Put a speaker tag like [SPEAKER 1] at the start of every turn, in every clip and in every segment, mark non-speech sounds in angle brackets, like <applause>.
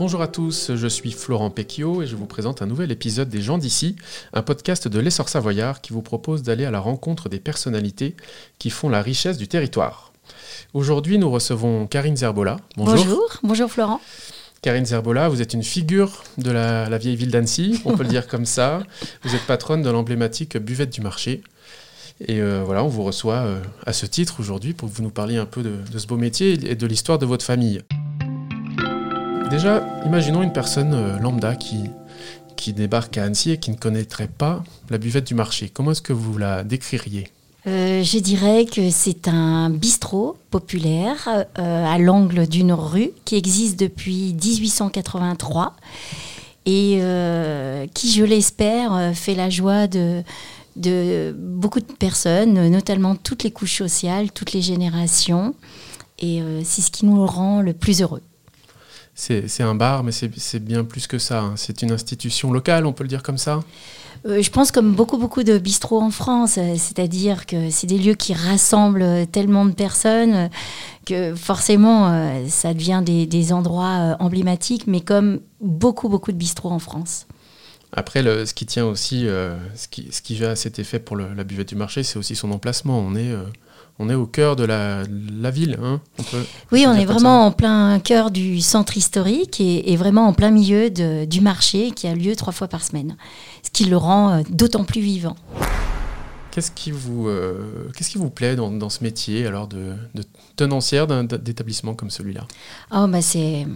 [SPEAKER 1] Bonjour à tous, je suis Florent Pecchio et je vous présente un nouvel épisode des gens d'ici, un podcast de l'essor savoyard qui vous propose d'aller à la rencontre des personnalités qui font la richesse du territoire. Aujourd'hui, nous recevons Karine Zerbola.
[SPEAKER 2] Bonjour. Bonjour, bonjour Florent.
[SPEAKER 1] Karine Zerbola, vous êtes une figure de la, vieille ville d'Annecy, on peut le dire comme ça. Vous êtes patronne de l'emblématique buvette du marché. Et euh, voilà, on vous reçoit euh, à ce titre aujourd'hui pour que vous nous parliez un peu de, de ce beau métier et de l'histoire de votre famille. Déjà, imaginons une personne euh, lambda qui, débarque à Annecy et qui ne connaîtrait pas la buvette du marché. Comment est-ce que vous la décririez?
[SPEAKER 2] Euh, je dirais que c'est un bistrot populaire euh, à l'angle d'une rue qui existe depuis 1883 et qui, je l'espère, fait la joie de beaucoup de personnes, notamment toutes les couches sociales, toutes les générations. Et c'est ce qui nous rend le plus heureux
[SPEAKER 1] c'est un bar, mais c'est bien plus que ça. Hein. C'est une institution locale, on peut le dire comme ça?
[SPEAKER 2] Euh, je pense comme beaucoup beaucoup de bistrots en France, euh, c'est-à-dire que c'est des lieux qui rassemblent tellement de personnes que forcément euh, ça devient des, endroits emblématiques, mais comme beaucoup beaucoup de bistrots en France.
[SPEAKER 1] Après, ce qui tient aussi, ce, qui, ce qui à cet effet pour la buvette du marché, c'est aussi son emplacement. On est on est au cœur de la, ville. Hein,
[SPEAKER 2] oui, on est vraiment en plein cœur du centre historique et, vraiment en plein milieu du marché qui a lieu trois fois par semaine, ce qui le rend euh, d'autant plus vivant.
[SPEAKER 1] Qu'est-ce qui, vous, euh, qu'est-ce qui vous plaît dans, ce métier alors de, tenancière d'un, d'établissement comme celui-là?
[SPEAKER 2] Oh, bah C'est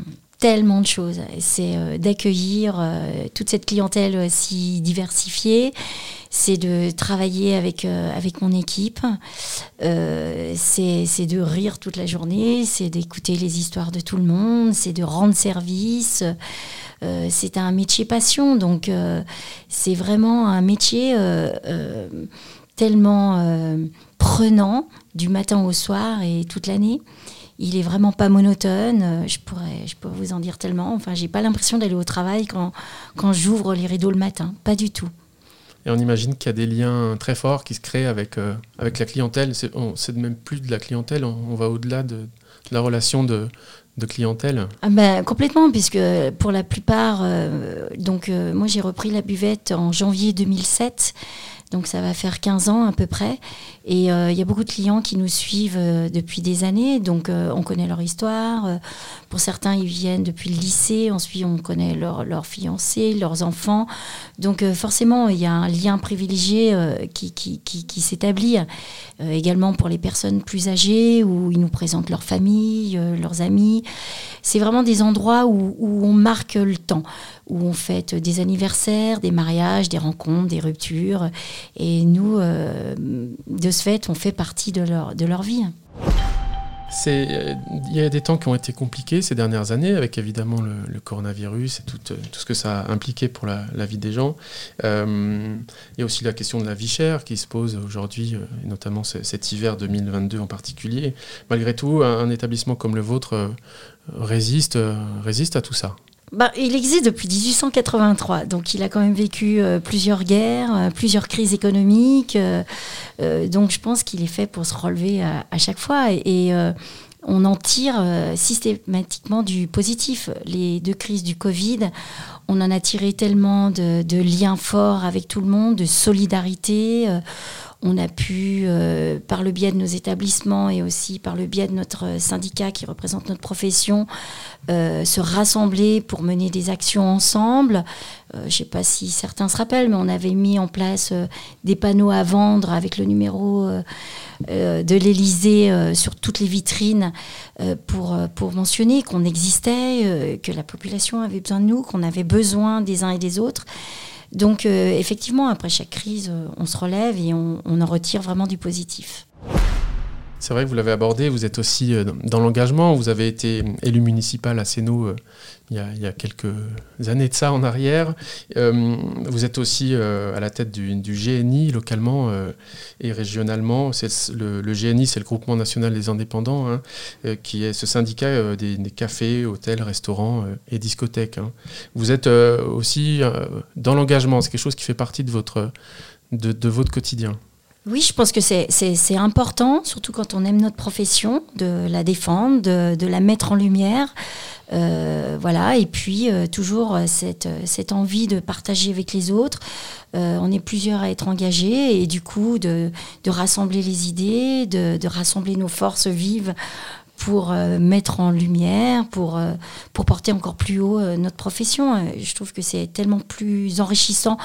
[SPEAKER 2] tellement de choses. C'est euh, d'accueillir toute cette clientèle si diversifiée. C'est de travailler avec, euh, avec mon équipe, euh, c'est de rire toute la journée, c'est d'écouter les histoires de tout le monde, c'est de rendre service. Euh, c'est un métier passion, donc c'est vraiment un métier tellement prenant du matin au soir et toute l'année il est vraiment pas monotone. Je pourrais, je pourrais vous en dire tellement. Enfin, j'ai pas l'impression d'aller au travail quand, quand j'ouvre les rideaux le matin. Pas du tout.
[SPEAKER 1] Et on imagine qu'il y a des liens très forts qui se créent avec, euh, avec la clientèle. C'est même plus de la clientèle, on, va au-delà de, la relation de, de clientèle
[SPEAKER 2] ah ben, Complètement, puisque pour la plupart, euh, donc euh, moi j'ai repris la buvette en janvier 2007. Donc ça va faire 15 ans à peu près. Et euh, il y a beaucoup de clients qui nous suivent euh, depuis des années. Donc euh, on connaît leur histoire. Pour certains, ils viennent depuis le lycée. Ensuite, on connaît leurs leur fiancés, leurs enfants. Donc forcément, il y a un lien privilégié qui, qui, qui, s'établit. également pour les personnes plus âgées, où ils nous présentent leur famille, leurs amis. C'est vraiment des endroits où, où on marque le temps où on fête des anniversaires, des mariages, des rencontres, des ruptures. Et nous, euh, de ce fait, on fait partie de leur, de leur vie.
[SPEAKER 1] Il y a des temps qui ont été compliqués ces dernières années, avec évidemment le, coronavirus et tout, tout, ce que ça a impliqué pour la, vie des gens. Euh, il y a aussi la question de la vie chère qui se pose aujourd'hui, euh, notamment cet hiver 2022 en particulier. Malgré tout, un, établissement comme le vôtre résiste, résiste à tout ça.
[SPEAKER 2] Bah, il existe depuis 1883, donc il a quand même vécu euh, plusieurs guerres, euh, plusieurs crises économiques. Euh, donc je pense qu'il est fait pour se relever à, chaque fois. Et, on en tire systématiquement du positif. Les deux crises du Covid, on en a tiré tellement de, de liens forts avec tout le monde, de solidarité on a pu, euh, par le biais de nos établissements et aussi par le biais de notre syndicat qui représente notre profession, euh, se rassembler pour mener des actions ensemble. Euh, je ne sais pas si certains se rappellent, mais on avait mis en place des panneaux à vendre avec le numéro de l'Élysée sur toutes les vitrines pour, pour mentionner qu'on existait, que la population avait besoin de nous, qu'on avait besoin des uns et des autres. Donc euh, effectivement, après chaque crise, euh, on se relève et on, en retire vraiment du positif.
[SPEAKER 1] C'est vrai que vous l'avez abordé, vous êtes aussi euh, dans l'engagement, vous avez été élu municipal à Sénaux il, y a, quelques années de ça en arrière. vous êtes aussi à la tête du, GNI localement et régionalement. Le, le, GNI, c'est le Groupement national des indépendants, hein, qui est ce syndicat des, cafés, hôtels, restaurants et discothèques. Hein. Vous êtes aussi dans l'engagement, c'est quelque chose qui fait partie de votre quotidien.
[SPEAKER 2] Oui, je pense que c'est important, surtout quand on aime notre profession, de la défendre, de, la mettre en lumière. voilà, et puis toujours cette, envie de partager avec les autres. on est plusieurs à être engagés et du coup de, rassembler les idées, de rassembler nos forces vives pour euh, mettre en lumière, pour, euh, pour porter encore plus haut euh, notre profession. je trouve que c'est tellement plus enrichissant.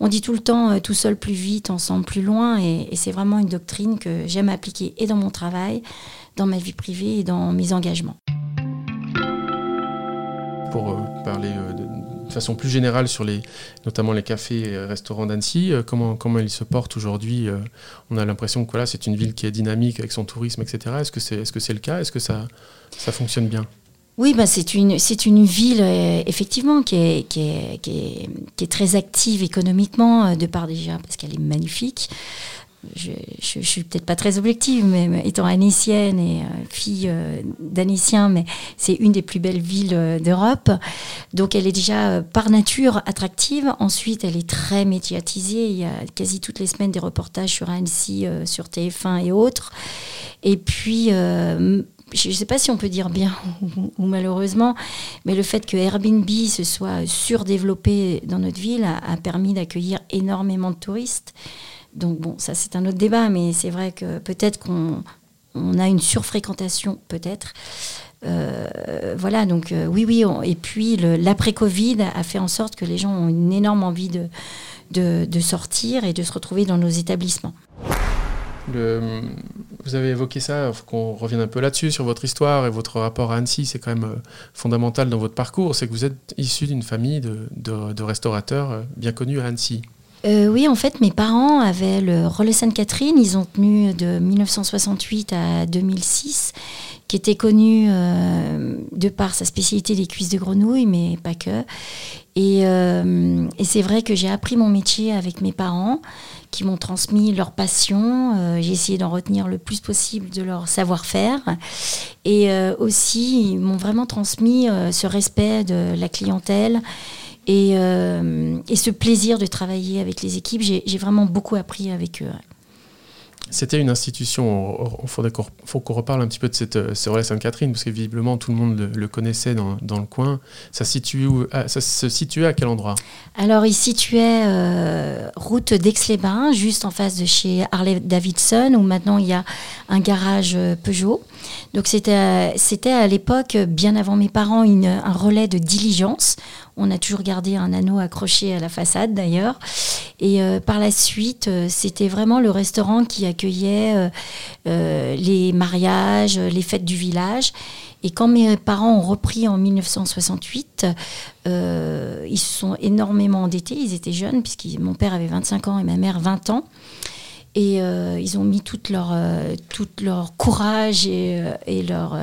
[SPEAKER 2] On dit tout le temps tout seul plus vite, ensemble plus loin, et, c'est vraiment une doctrine que j'aime appliquer et dans mon travail, dans ma vie privée et dans mes engagements.
[SPEAKER 1] Pour parler de de façon plus générale sur les, notamment les cafés et restaurants d'Annecy, euh, comment, comment ils se portent aujourd'hui euh, On a l'impression que voilà, c'est une ville qui est dynamique avec son tourisme, etc. Est-ce que c'est est -ce c'est le cas? Est-ce que ça, ça fonctionne bien?
[SPEAKER 2] Oui, bah c'est une, une ville, euh, effectivement, qui est, qui, est, qui, est, qui est, très active économiquement, de part déjà, parce qu'elle est magnifique je, je, suis peut-être pas très objective, mais étant anécienne et euh, fille euh, mais c'est une des plus belles villes euh, d'Europe. Donc elle est déjà par nature attractive. Ensuite, elle est très médiatisée. Il y a quasi toutes les semaines des reportages sur Annecy, sur TF1 et autres. Et puis, je ne sais pas si on peut dire bien <laughs> ou, malheureusement, mais le fait que Airbnb se soit surdéveloppé dans notre ville a permis d'accueillir énormément de touristes. Donc bon, ça c'est un autre débat, mais c'est vrai que peut-être qu'on on a une surfréquentation, peut-être. Euh, voilà, donc euh, oui, oui. et puis l'après-Covid a fait en sorte que les gens ont une énorme envie de, sortir et de se retrouver dans nos établissements.
[SPEAKER 1] vous avez évoqué ça, faut qu'on revienne un peu là-dessus, sur votre histoire et votre rapport à Annecy. C'est quand même euh, fondamental dans votre parcours. C'est que vous êtes issu d'une famille de, de restaurateurs bien connus à Annecy.
[SPEAKER 2] Euh, oui, en fait, mes parents avaient le Relais Sainte-Catherine. Ils ont tenu de 1968 à 2006, qui était connu euh, de par sa spécialité des cuisses de grenouille, mais pas que. Et, euh, et c'est vrai que j'ai appris mon métier avec mes parents, qui m'ont transmis leur passion. j'ai essayé d'en retenir le plus possible de leur savoir-faire. Et aussi, ils m'ont vraiment transmis ce respect de la clientèle euh, et, ce plaisir de travailler avec les équipes, j'ai vraiment beaucoup appris avec eux.
[SPEAKER 1] C'était une institution, il faut qu'on reparle un petit peu de cette, euh, relais Sainte-Catherine, parce que visiblement tout le monde le, connaissait dans, le coin. Ça, où, ah, se situait à quel endroit?
[SPEAKER 2] Alors, il situait euh, route d'Aix-les-Bains, juste en face de chez Harley Davidson, où maintenant il y a un garage Peugeot. Donc, c'était à l'époque, bien avant mes parents, un relais de diligence. On a toujours gardé un anneau accroché à la façade d'ailleurs. Et euh, par la suite, euh, c'était vraiment le restaurant qui accueillait euh, les mariages, les fêtes du village. Et quand mes parents ont repris en 1968, ils se sont énormément endettés. Ils étaient jeunes, puisque mon père avait 25 ans et ma mère 20 ans. Et ils ont mis toute leur, leur courage et, et leur,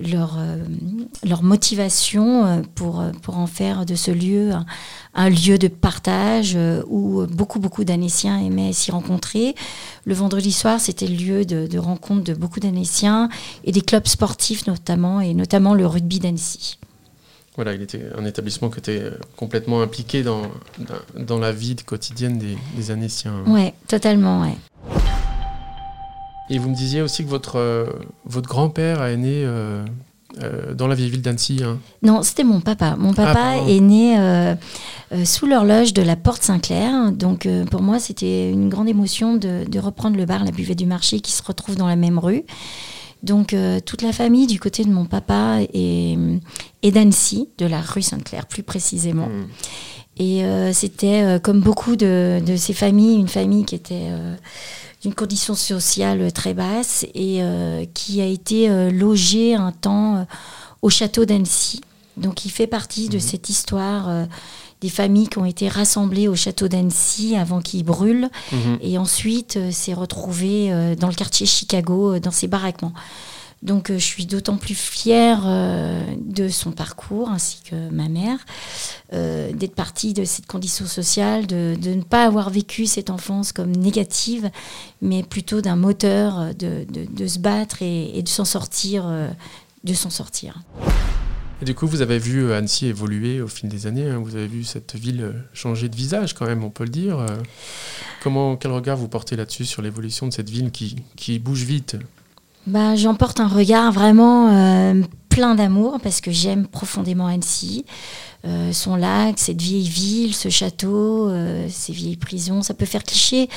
[SPEAKER 2] leur, euh, leur motivation euh, pour, euh, pour en faire de ce lieu un, lieu de partage où beaucoup, beaucoup d'Annéciens aimaient s'y rencontrer. Le vendredi soir, c'était le lieu de, rencontre de beaucoup d'Annéciens et des clubs sportifs notamment, et notamment le rugby d'Annecy.
[SPEAKER 1] Voilà, il était un établissement qui était complètement impliqué dans, dans la vie quotidienne des, des Annéciens.
[SPEAKER 2] Oui, totalement, ouais.
[SPEAKER 1] Et vous me disiez aussi que votre, euh, votre grand-père est né euh, euh, dans la vieille ville d'Annecy. Hein.
[SPEAKER 2] Non, c'était mon papa. Mon ah, papa est né sous l'horloge de la Porte Saint-Clair. Donc pour moi, c'était une grande émotion de, de, reprendre le bar La Buvette du Marché qui se retrouve dans la même rue. Donc toute la famille du côté de mon papa est, est d'Annecy, de la rue Sainte-Claire plus précisément. Hmm. Et c'était comme beaucoup de, de, ces familles, une famille qui était d'une condition sociale très basse et euh, qui a été euh, logé un temps euh, au château d'Annecy. Donc il fait partie de mhm. cette histoire des familles qui ont été rassemblées au château d'Annecy avant qu'il brûle mhm. et ensuite s'est retrouvé dans le quartier Chicago dans ses baraquements. Donc je suis d'autant plus fière de son parcours ainsi que ma mère. Euh, d'être partie de cette condition sociale, de, ne pas avoir vécu cette enfance comme négative, mais plutôt d'un moteur de, de, se battre et, de s'en sortir, euh, de s'en sortir.
[SPEAKER 1] Du coup, vous avez vu euh, Annecy évoluer au fil des années. Hein. Vous avez vu cette ville changer de visage, quand même, on peut le dire. Comment, quel regard vous portez là-dessus sur l'évolution de cette ville qui, qui bouge vite?
[SPEAKER 2] Bah, J'en porte un regard vraiment plein d'amour parce que j'aime profondément Annecy. Euh, son lac, cette vieille ville, ce château, euh, ces vieilles prisons, ça peut faire cliché,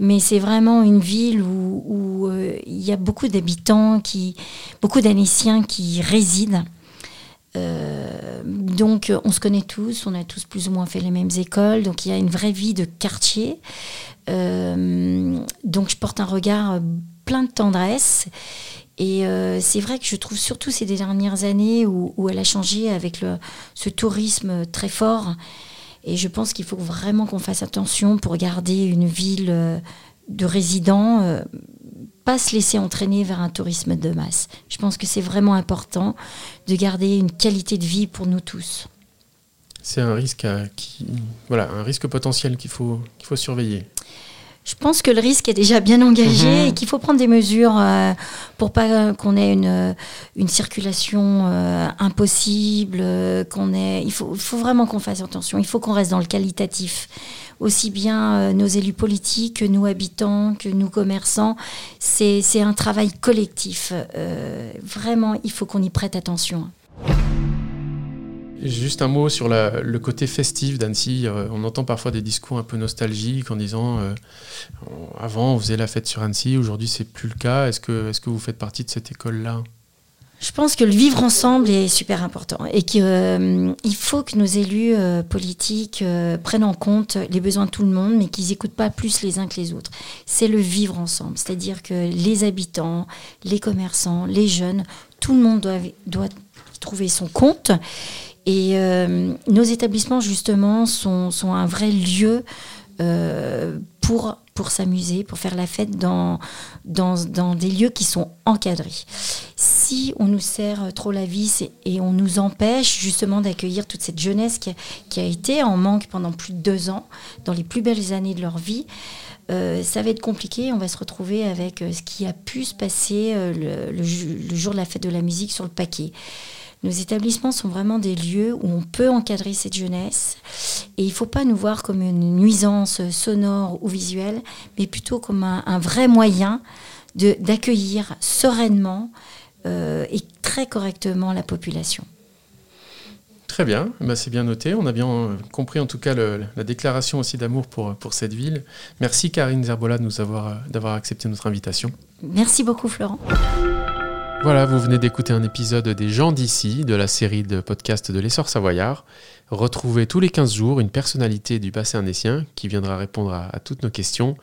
[SPEAKER 2] mais c'est vraiment une ville où, euh, il y a beaucoup d'habitants, qui, beaucoup d'Annéciens qui résident. Donc on se connaît tous, on a tous plus ou moins fait les mêmes écoles, donc il y a une vraie vie de quartier. donc je porte un regard plein de tendresse et euh, c'est vrai que je trouve surtout ces dernières années où, elle a changé avec ce tourisme très fort. Et je pense qu'il faut vraiment qu'on fasse attention pour garder une ville euh, de résidents, euh, pas se laisser entraîner vers un tourisme de masse. Je pense que c'est vraiment important de garder une qualité de vie pour nous tous.
[SPEAKER 1] C'est un risque, qui, voilà, un risque potentiel qu'il faut, qu'il faut surveiller.
[SPEAKER 2] Je pense que le risque est déjà bien engagé mhm. et qu'il faut prendre des mesures euh, pour pas qu'on ait une, euh, une circulation euh, impossible, qu'on ait. Il faut, faut vraiment qu'on fasse attention. Il faut qu'on reste dans le qualitatif. Aussi bien nos élus politiques que nous habitants, que nous commerçants. C'est un travail collectif. vraiment, il faut qu'on y prête attention.
[SPEAKER 1] Juste un mot sur le côté festif d'Annecy. Euh, on entend parfois des discours un peu nostalgiques en disant euh, avant on faisait la fête sur Annecy, aujourd'hui c'est plus le cas. Est-ce que, est que vous faites partie de cette école-là?
[SPEAKER 2] Je pense que le vivre ensemble est super important et qu'il euh, faut que nos élus politiques prennent en compte les besoins de tout le monde, mais qu'ils n'écoutent pas plus les uns que les autres. C'est le vivre ensemble, c'est-à-dire que les habitants, les commerçants, les jeunes, tout le monde doit, doit trouver son compte et euh, nos établissements, justement, sont, un vrai lieu euh, pour, pour s'amuser, pour faire la fête dans, dans, des lieux qui sont encadrés. Si on nous sert trop la vis et on nous empêche justement d'accueillir toute cette jeunesse qui a, été en manque pendant plus de deux ans, dans les plus belles années de leur vie, euh, ça va être compliqué. On va se retrouver avec ce qui a pu se passer le jour de la fête de la musique sur le paquet. Nos établissements sont vraiment des lieux où on peut encadrer cette jeunesse. Et il ne faut pas nous voir comme une nuisance sonore ou visuelle, mais plutôt comme un, vrai moyen d'accueillir sereinement euh, et très correctement la population.
[SPEAKER 1] Très bien, bah, c'est bien noté. On a bien compris en tout cas la déclaration aussi d'amour pour, pour cette ville. Merci Karine Zerbola d'avoir accepté notre invitation.
[SPEAKER 2] Merci beaucoup Florent.
[SPEAKER 1] Voilà, vous venez d'écouter un épisode des gens d'ici, de la série de podcasts de l'essor savoyard. Retrouvez tous les 15 jours une personnalité du bassin annécien qui viendra répondre à, toutes nos questions.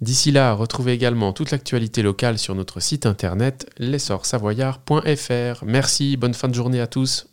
[SPEAKER 1] D'ici là, retrouvez également toute l'actualité locale sur notre site internet l'essorsavoyard.fr. Merci, bonne fin de journée à tous.